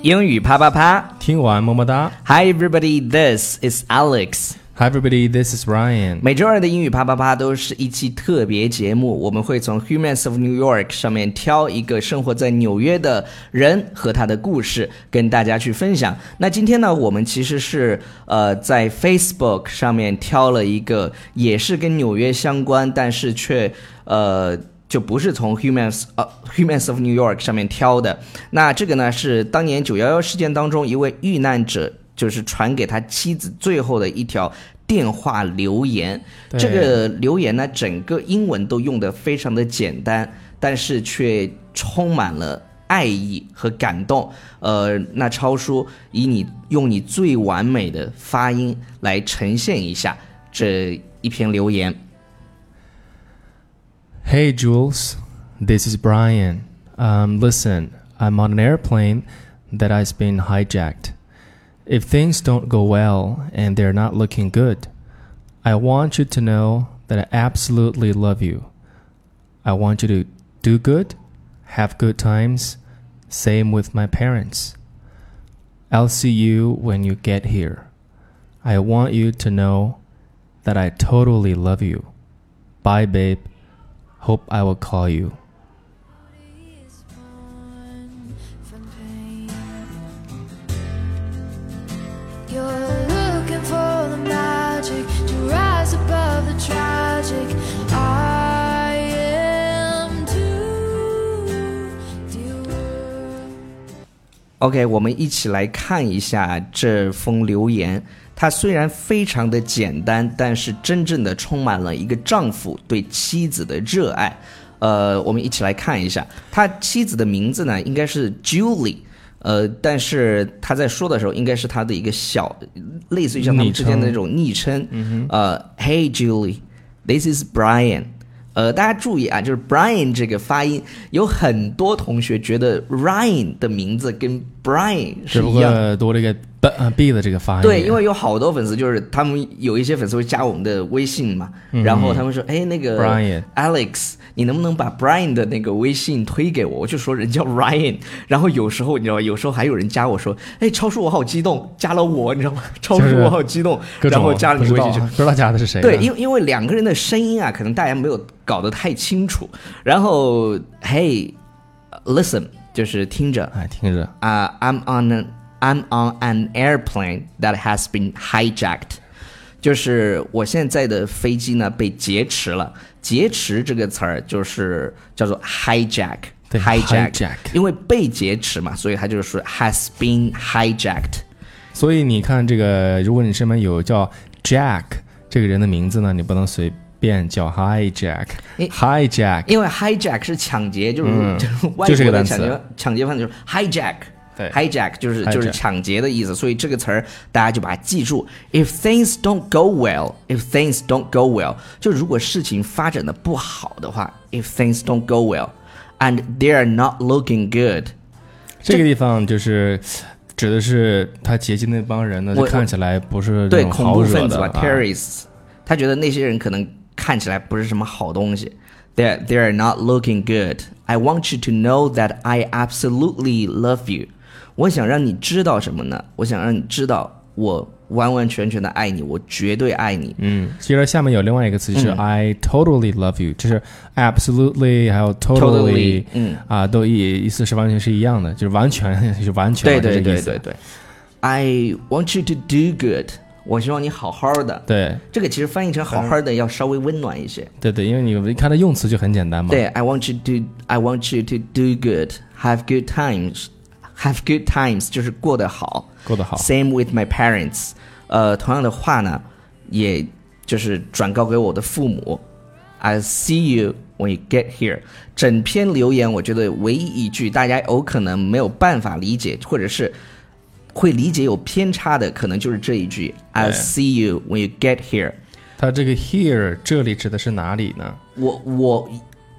英语啪啪啪，听完么么哒。Hi everybody, this is Alex. Hi everybody, this is Ryan。每周二的英语啪啪啪都是一期特别节目，我们会从 Humans of New York 上面挑一个生活在纽约的人和他的故事，跟大家去分享。那今天呢，我们其实是呃在 Facebook 上面挑了一个，也是跟纽约相关，但是却呃。就不是从 Humans 呃 Humans of New York 上面挑的。那这个呢是当年九幺幺事件当中一位遇难者，就是传给他妻子最后的一条电话留言。这个留言呢，整个英文都用的非常的简单，但是却充满了爱意和感动。呃，那超叔以你用你最完美的发音来呈现一下这一篇留言。Hey Jules, this is Brian. Um, listen, I'm on an airplane that has been hijacked. If things don't go well and they're not looking good, I want you to know that I absolutely love you. I want you to do good, have good times, same with my parents. I'll see you when you get here. I want you to know that I totally love you. Bye, babe. Hope I will call you. You're looking for the magic to rise above the tragic. I am too. Dear world. OK，我们一起来看一下这封留言。它虽然非常的简单，但是真正的充满了一个丈夫对妻子的热爱。呃，我们一起来看一下，他妻子的名字呢，应该是 Julie。呃，但是他在说的时候，应该是他的一个小，类似于像他们之间的那种昵称。呃，Hey Julie，this is Brian。呃，大家注意啊，就是 Brian 这个发音，有很多同学觉得 Ryan 的名字跟 Brian 是不一样的。过多了一个 b 的这个发音。对，因为有好多粉丝就是他们有一些粉丝会加我们的微信嘛，然后他们说，哎，那个 Brian Alex，你能不能把 Brian 的那个微信推给我？我就说人叫 Ryan，然后有时候你知道吗？有时候还有人加我说，哎，超叔我好激动，加了我，你知道吗？超叔我好激动，然后加了你微信去不知道加的是谁。对，因因为两个人的声音啊，可能大家没有搞得太清楚。然后，Hey，listen，就是听着哎，听着，啊、i m on an I'm on an airplane that has been hijacked，就是我现在的飞机呢被劫持了。劫持这个词儿就是叫做 hijack。对 hijack，hijack 因为被劫持嘛，所以它就是 has been hijacked。所以你看这个，如果你身边有叫 Jack 这个人的名字呢，你不能随便叫 Hi Jack。诶 Hi Jack，因为 hijack 是抢劫，就是、嗯就是外国的抢劫抢劫犯就是 hijack。对 hijack 就是就是 hijack 抢劫的意思，所以这个词儿大家就把它记住。If things don't go well, if things don't go well，就如果事情发展的不好的话，if things don't go well and they are not looking good，这个地方就是指的是他劫机那帮人呢，我就看起来不是对恐那种好惹怖分子吧、的啊 t e r r o r i s t 他觉得那些人可能看起来不是什么好东西。They they are not looking good. I want you to know that I absolutely love you. 我想让你知道什么呢？我想让你知道我完完全全的爱你，我绝对爱你。嗯，其实下面有另外一个词就是 I totally love you，就是 absolutely 还有 Totally，嗯啊，都意意思是完全是一样的，就是完全就 是完全对对对对对。I want you to do good. 我希望你好好的。对这个其实翻译成好好的要稍微温暖一些。对对，因为你一看它用词就很简单嘛。对，I want you to I want you to do good, have good times, have good times 就是过得好。过得好。Same with my parents，呃，同样的话呢，也就是转告给我的父母。I'll see you when you get here。整篇留言，我觉得唯一一句大家有可能没有办法理解，或者是会理解有偏差的，可能就是这一句 I'll see you when you get here。它这个 here 这里指的是哪里呢？我我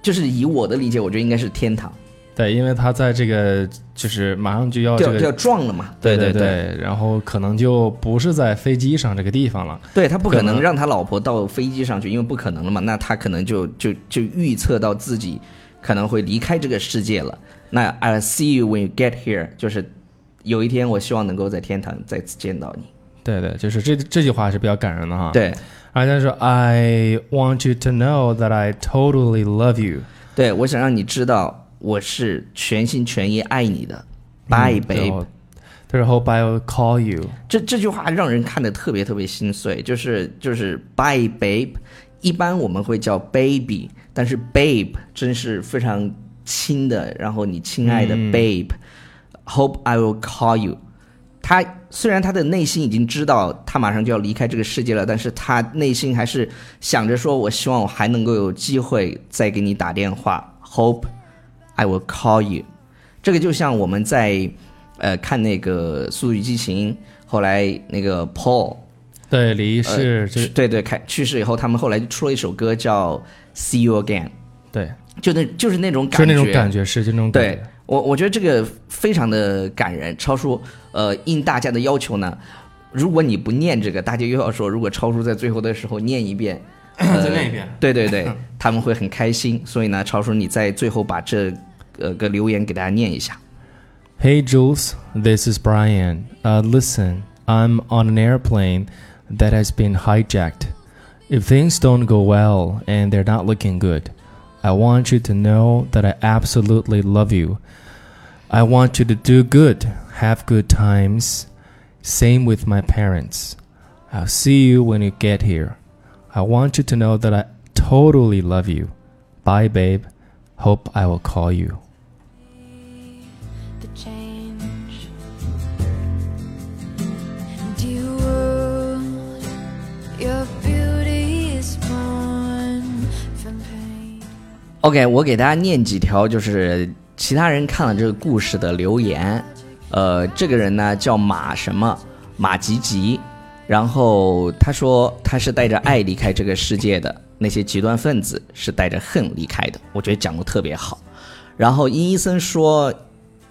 就是以我的理解，我觉得应该是天堂。对，因为他在这个就是马上就要这就要。撞了嘛。对对对，然后可能就不是在飞机上这个地方了。对他不可可能能让他老婆到飞机上去，因为不可能了嘛。那他可能就就就预测到自己可能会离开这个世界了。那 I'll see you when you get here，就是有一天我希望能够在天堂再次见到你。对对，就是这这句话是比较感人的哈。，对，而且他说，I want you to know that I totally love you。对我想让你知道我是全心全意爱你的。Bye 嗯对 babe，、我他说 Hope I will call you。这这句话让人看得特别特别心碎，就是就是 Bye babe，一般我们会叫 baby，但是 babe 真是非常亲的，然后你亲爱的嗯 babe，Hope I will call you。他虽然他的内心已经知道他马上就要离开这个世界了，但是他内心还是想着说，我希望我还能够有机会再给你打电话。Hope I will call you。这个就像我们在呃看那个《速度与激情》，后来那个 Paul 对，离世就对对开去世以后，他们后来就出了一首歌叫《See You Again》，对，就那就是那种就是感觉，那种感觉，是就那种感对觉。我，我觉得这个非常的感人。超叔，呃，应大家的要求呢，如果你不念这个，大家又要说，如果超叔在最后的时候念一遍，呃、再念一遍对对对，他们会很开心。所以呢，超叔你在最后把这呃个留言给大家念一下。 Hey Jules, this is Brian. Uh, listen, I'm on an airplane that has been hijacked. If things don't go well and they're not looking good, I want you to know that I absolutely love you. I want you to do good, have good times. Same with my parents. I'll see you when you get here. I want you to know that I totally love you. Bye, babe. Hope I will call you. the change. Dear world, your beauty is born from pain. OK，我给大家念几条，就是其他人看了这个故事的留言。呃，这个人呢叫马什么马吉吉， 然后他说他是带着爱离开这个世界的，那些极端分子是带着恨离开的。我觉得讲的特别好。然后殷医生说，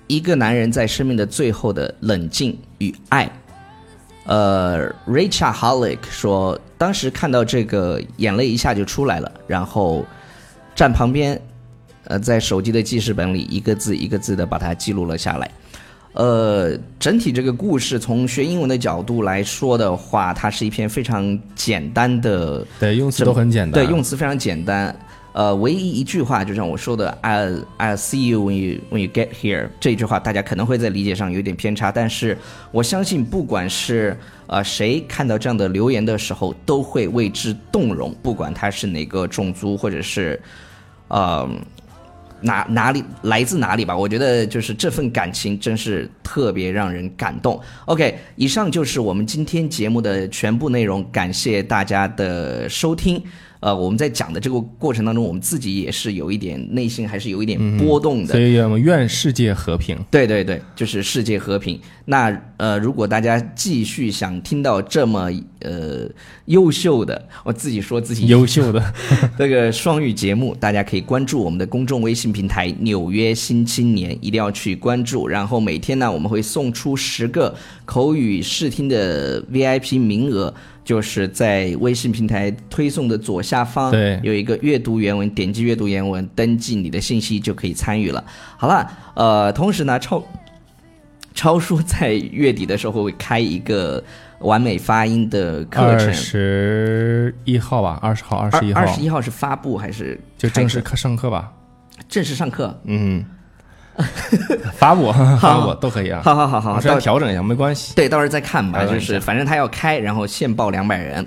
一个男人在生命的最后的冷静与爱。呃，Richard Hollick 说，当时看到这个，眼泪一下就出来了，然后站旁边，呃，在手机的记事本里一个字一个字的把它记录了下来。呃，整体这个故事从学英文的角度来说的话，它是一篇非常简单的，对，用词都很简单。对，用词非常简单。呃，唯一一句话就像我说的，I I see you when you when you get here 这句话，大家可能会在理解上有点偏差，但是我相信，不管是呃谁看到这样的留言的时候，都会为之动容，不管他是哪个种族或者是呃哪哪里来自哪里吧，我觉得就是这份感情真是特别让人感动。OK，以上就是我们今天节目的全部内容，感谢大家的收听。呃，我们在讲的这个过程当中，我们自己也是有一点内心还是有一点波动的。所以我们愿世界和平。对对对，就是世界和平。那呃，如果大家继续想听到这么呃优秀的，我自己说自己优秀的，这个双语节目，大家可以关注我们的公众微信平台《纽约新青年》，一定要去关注。然后每天呢，我们会送出十个口语试听的 VIP 名额，就是在微信平台推送的左下方，对有一个阅读原文，点击阅读原文，登记你的信息就可以参与了。好了，呃，同时呢，超超叔在月底的时候会开一个完美发音的课程二程。十一号吧，二十号，二十一号二十一号是发布还是就正式课上课吧。正式上课？嗯，发我 发我都可以啊。好好好好，我是到要调整一下，没关系。对，到时候再看吧。就是反正他要开，然后限报两百人。